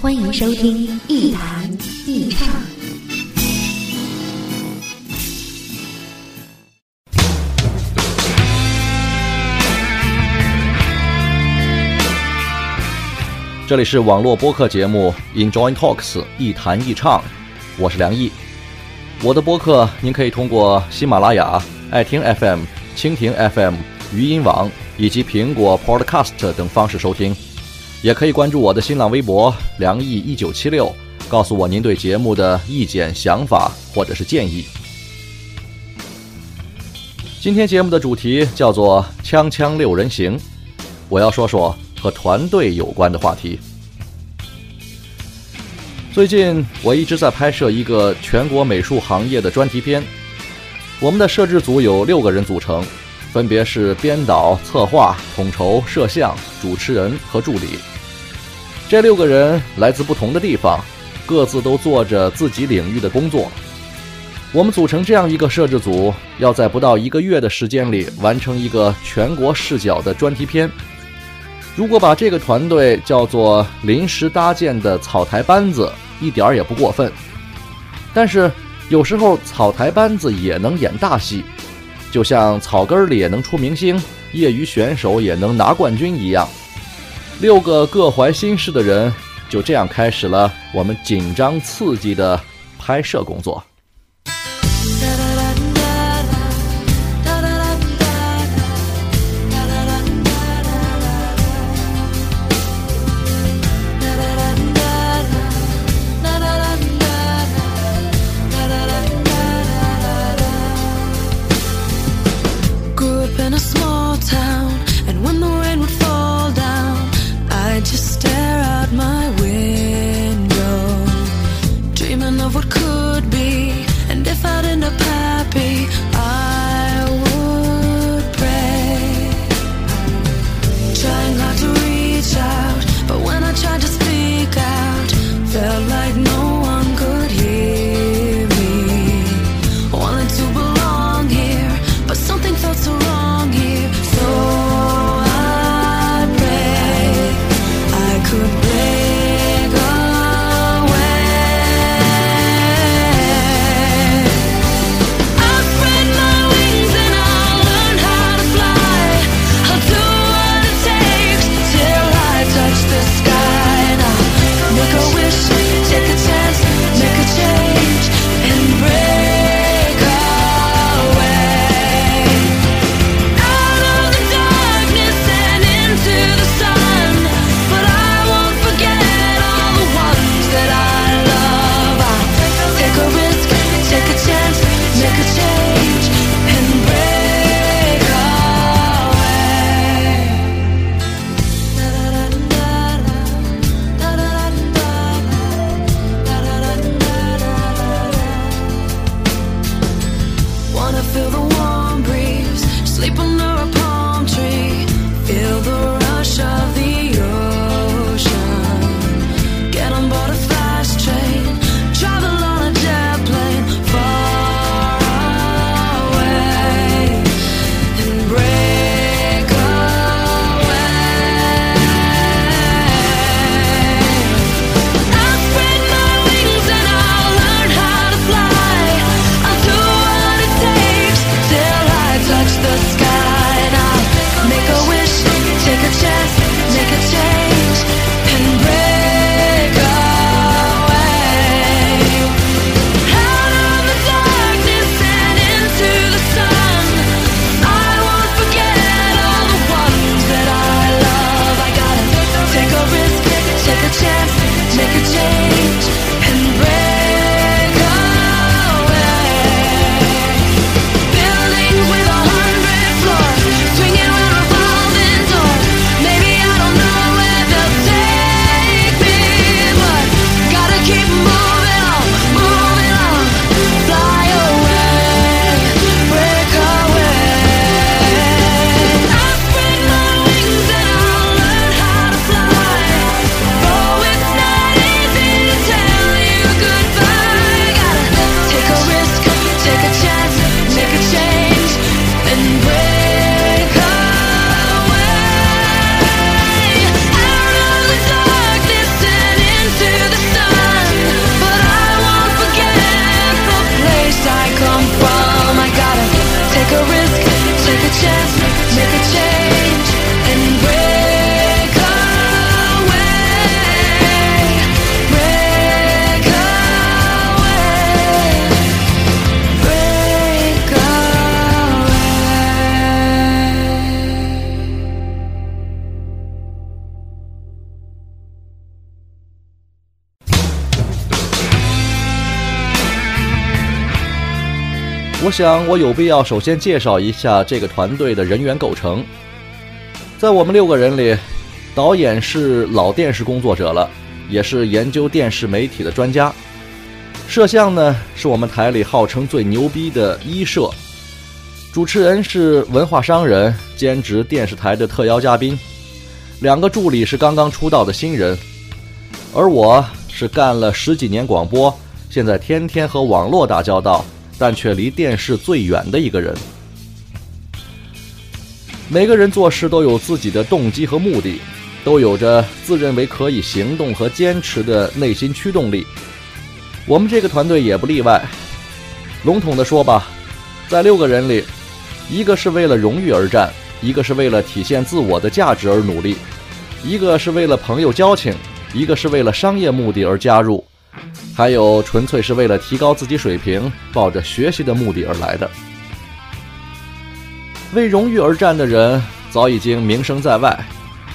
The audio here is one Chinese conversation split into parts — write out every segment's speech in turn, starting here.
欢迎收听《一弹一唱》。这里是网络播客节目《Enjoy Talks》一谈一唱，我是梁毅。我的播客您可以通过喜马拉雅、爱听 FM、蜻蜓 FM、语音网以及苹果 Podcast 等方式收听，也可以关注我的新浪微博“梁毅一九七六”，告诉我您对节目的意见、想法或者是建议。今天节目的主题叫做“锵锵六人行”，我要说说。和团队有关的话题。最近我一直在拍摄一个全国美术行业的专题片，我们的摄制组有六个人组成，分别是编导、策划、统筹、摄像、主持人和助理。这六个人来自不同的地方，各自都做着自己领域的工作。我们组成这样一个摄制组，要在不到一个月的时间里完成一个全国视角的专题片。如果把这个团队叫做临时搭建的草台班子，一点儿也不过分。但是有时候草台班子也能演大戏，就像草根里也能出明星，业余选手也能拿冠军一样。六个各怀心事的人就这样开始了我们紧张刺激的拍摄工作。我想，我有必要首先介绍一下这个团队的人员构成。在我们六个人里，导演是老电视工作者了，也是研究电视媒体的专家。摄像呢，是我们台里号称最牛逼的一摄。主持人是文化商人，兼职电视台的特邀嘉宾。两个助理是刚刚出道的新人，而我是干了十几年广播，现在天天和网络打交道。但却离电视最远的一个人。每个人做事都有自己的动机和目的，都有着自认为可以行动和坚持的内心驱动力。我们这个团队也不例外。笼统的说吧，在六个人里，一个是为了荣誉而战，一个是为了体现自我的价值而努力，一个是为了朋友交情，一个是为了商业目的而加入。还有纯粹是为了提高自己水平，抱着学习的目的而来的。为荣誉而战的人早已经名声在外，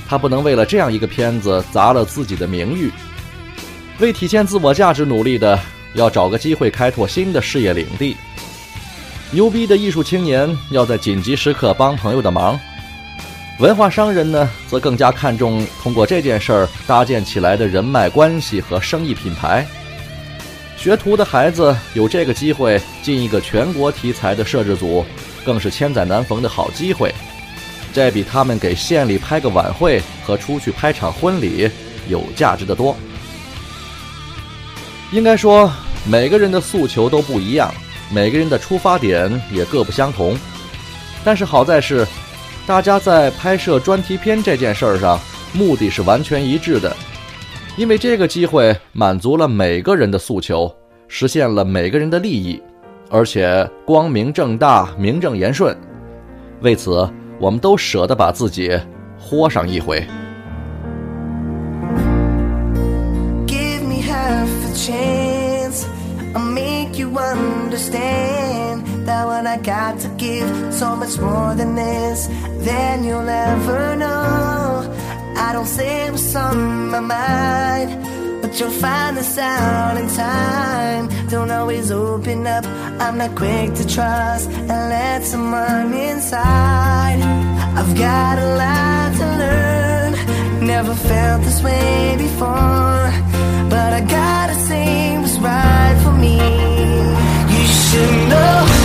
他不能为了这样一个片子砸了自己的名誉。为体现自我价值努力的，要找个机会开拓新的事业领地。牛逼的艺术青年要在紧急时刻帮朋友的忙。文化商人呢，则更加看重通过这件事儿搭建起来的人脉关系和生意品牌。学徒的孩子有这个机会进一个全国题材的摄制组，更是千载难逢的好机会。这比他们给县里拍个晚会和出去拍场婚礼有价值的多。应该说，每个人的诉求都不一样，每个人的出发点也各不相同。但是好在是。大家在拍摄专题片这件事儿上，目的是完全一致的，因为这个机会满足了每个人的诉求，实现了每个人的利益，而且光明正大、名正言顺。为此，我们都舍得把自己豁上一回。Give me half a chance, I'll make you understand. That what I got to give so much more than this then you'll ever know. I don't say what's on my mind, but you'll find this out in time. Don't always open up, I'm not quick to trust and let someone inside. I've got a lot to learn, never felt this way before, but I gotta say what's right for me. You should know.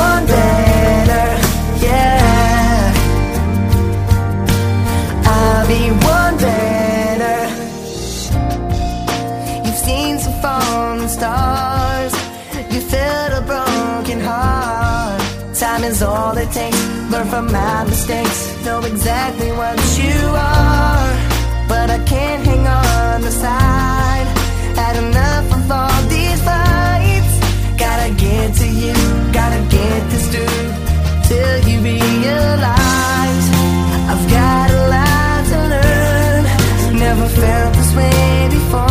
from my mistakes. Know exactly what you are But I can't hang on the side. Had enough of all these fights. Gotta get to you, gotta get this through Till you realize I've got a lot to learn. Never felt this way before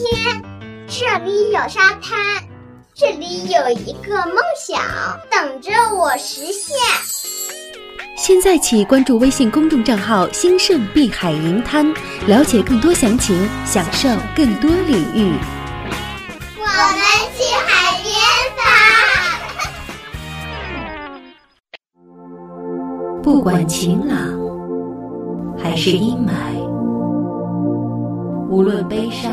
天，这里有沙滩，这里有一个梦想等着我实现。现在起关注微信公众账号“兴盛碧海银滩”，了解更多详情，享受更多礼遇。我们去海边吧。不管晴朗还是阴霾，无论悲伤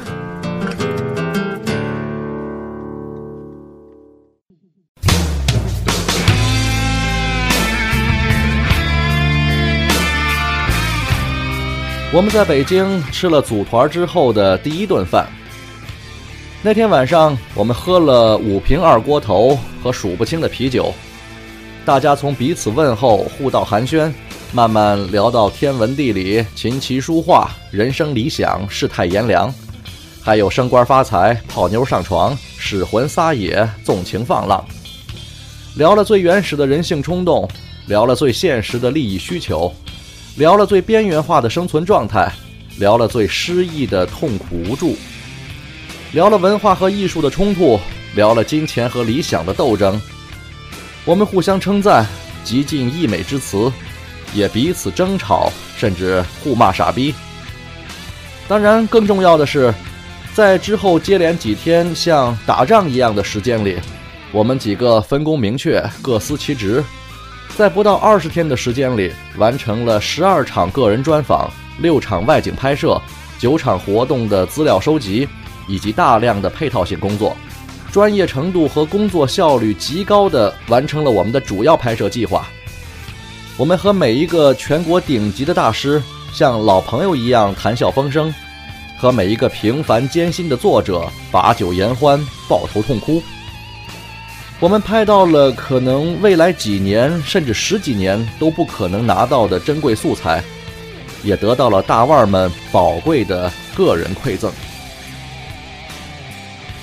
我们在北京吃了组团之后的第一顿饭。那天晚上，我们喝了五瓶二锅头和数不清的啤酒，大家从彼此问候、互道寒暄，慢慢聊到天文地理、琴棋书画、人生理想、世态炎凉，还有升官发财、泡妞上床、使魂撒野、纵情放浪，聊了最原始的人性冲动，聊了最现实的利益需求。聊了最边缘化的生存状态，聊了最失意的痛苦无助，聊了文化和艺术的冲突，聊了金钱和理想的斗争。我们互相称赞，极尽溢美之词，也彼此争吵，甚至互骂傻逼。当然，更重要的是，在之后接连几天像打仗一样的时间里，我们几个分工明确，各司其职。在不到二十天的时间里，完成了十二场个人专访、六场外景拍摄、九场活动的资料收集，以及大量的配套性工作，专业程度和工作效率极高的完成了我们的主要拍摄计划。我们和每一个全国顶级的大师像老朋友一样谈笑风生，和每一个平凡艰辛的作者把酒言欢、抱头痛哭。我们拍到了可能未来几年甚至十几年都不可能拿到的珍贵素材，也得到了大腕们宝贵的个人馈赠。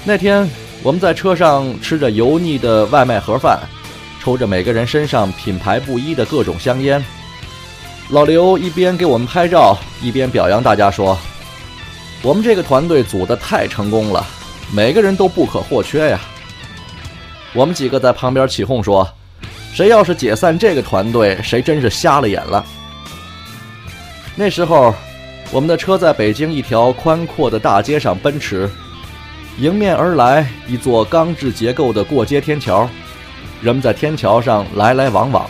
那天我们在车上吃着油腻的外卖盒饭，抽着每个人身上品牌不一的各种香烟。老刘一边给我们拍照，一边表扬大家说：“我们这个团队组的太成功了，每个人都不可或缺呀。”我们几个在旁边起哄说：“谁要是解散这个团队，谁真是瞎了眼了。”那时候，我们的车在北京一条宽阔的大街上奔驰，迎面而来一座钢制结构的过街天桥，人们在天桥上来来往往。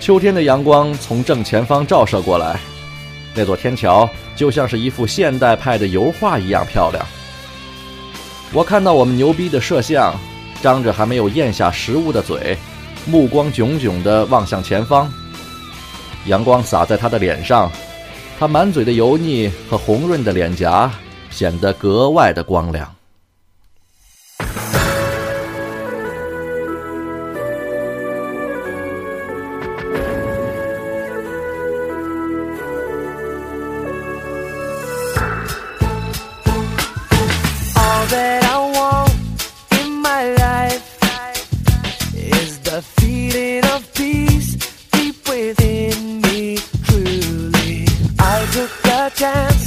秋天的阳光从正前方照射过来，那座天桥就像是一幅现代派的油画一样漂亮。我看到我们牛逼的摄像。张着还没有咽下食物的嘴，目光炯炯地望向前方。阳光洒在他的脸上，他满嘴的油腻和红润的脸颊显得格外的光亮。Chance,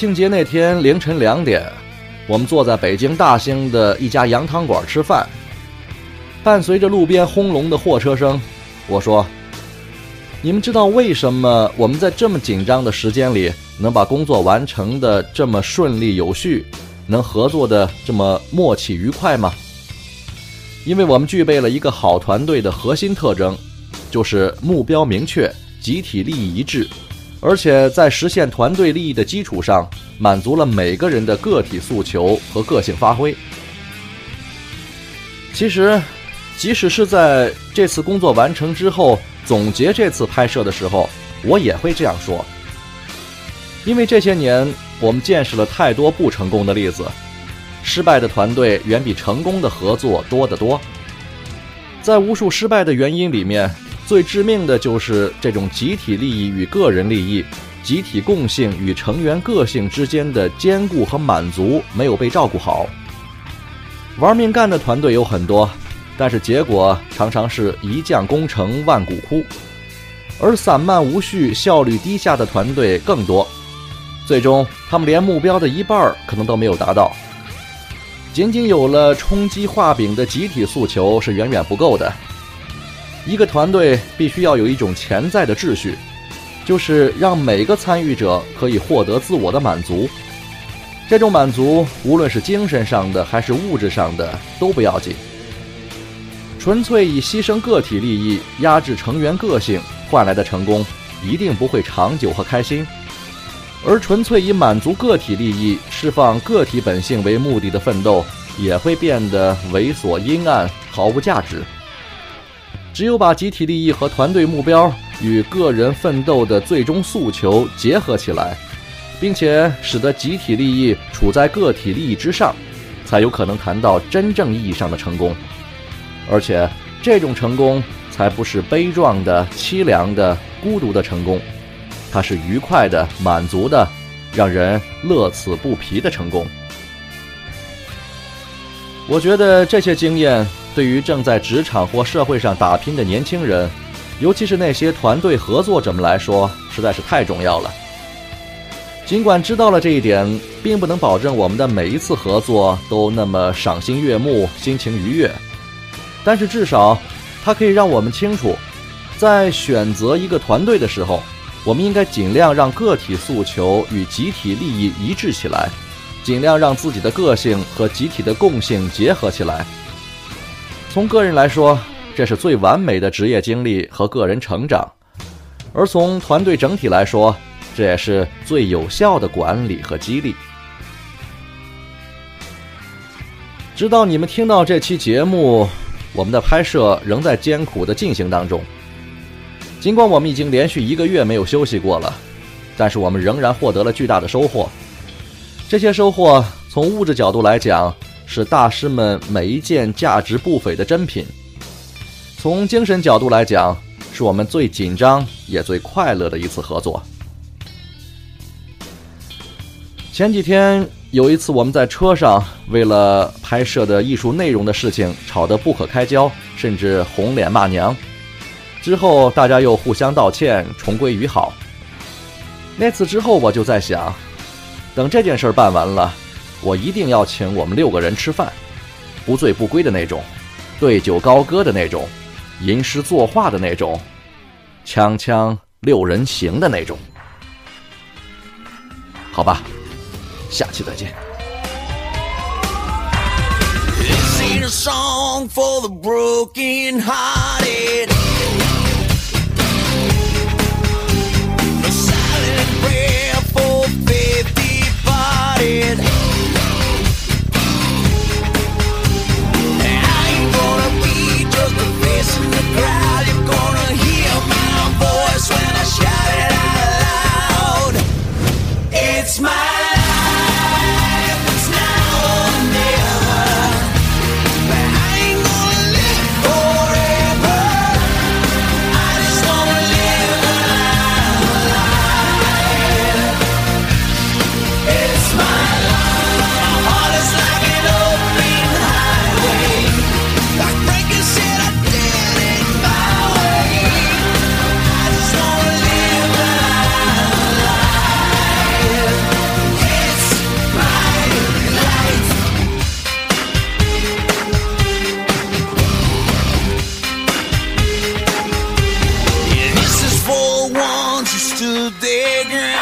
庆节那天凌晨两点，我们坐在北京大兴的一家羊汤馆吃饭，伴随着路边轰隆的货车声，我说：“你们知道为什么我们在这么紧张的时间里能把工作完成的这么顺利有序，能合作的这么默契愉快吗？因为我们具备了一个好团队的核心特征，就是目标明确、集体利益一致。”而且在实现团队利益的基础上，满足了每个人的个体诉求和个性发挥。其实，即使是在这次工作完成之后，总结这次拍摄的时候，我也会这样说。因为这些年我们见识了太多不成功的例子，失败的团队远比成功的合作多得多。在无数失败的原因里面，最致命的就是这种集体利益与个人利益、集体共性与成员个性之间的兼顾和满足没有被照顾好。玩命干的团队有很多，但是结果常常是一将功成万骨枯；而散漫无序、效率低下的团队更多，最终他们连目标的一半可能都没有达到。仅仅有了冲击画饼的集体诉求是远远不够的。一个团队必须要有一种潜在的秩序，就是让每个参与者可以获得自我的满足。这种满足，无论是精神上的还是物质上的，都不要紧。纯粹以牺牲个体利益、压制成员个性换来的成功，一定不会长久和开心。而纯粹以满足个体利益、释放个体本性为目的的奋斗，也会变得猥琐阴暗、毫无价值。只有把集体利益和团队目标与个人奋斗的最终诉求结合起来，并且使得集体利益处在个体利益之上，才有可能谈到真正意义上的成功。而且，这种成功才不是悲壮的、凄凉的、孤独的成功，它是愉快的、满足的，让人乐此不疲的成功。我觉得这些经验对于正在职场或社会上打拼的年轻人，尤其是那些团队合作者们来说，实在是太重要了。尽管知道了这一点，并不能保证我们的每一次合作都那么赏心悦目、心情愉悦，但是至少它可以让我们清楚，在选择一个团队的时候，我们应该尽量让个体诉求与集体利益一致起来，尽量让自己的个性和集体的共性结合起来。从个人来说，这是最完美的职业经历和个人成长；而从团队整体来说，这也是最有效的管理和激励。直到你们听到这期节目，我们的拍摄仍在艰苦的进行当中。尽管我们已经连续一个月没有休息过了，但是我们仍然获得了巨大的收获。这些收获从物质角度来讲，是大师们每一件价值不菲的珍品；从精神角度来讲，是我们最紧张也最快乐的一次合作。前几天有一次，我们在车上为了拍摄的艺术内容的事情吵得不可开交，甚至红脸骂娘。之后大家又互相道歉，重归于好。那次之后，我就在想，等这件事办完了，我一定要请我们六个人吃饭，不醉不归的那种，对酒高歌的那种，吟诗作画的那种，锵锵六人行的那种。好吧，下期再见。This ain't a song for the broken hearted. till.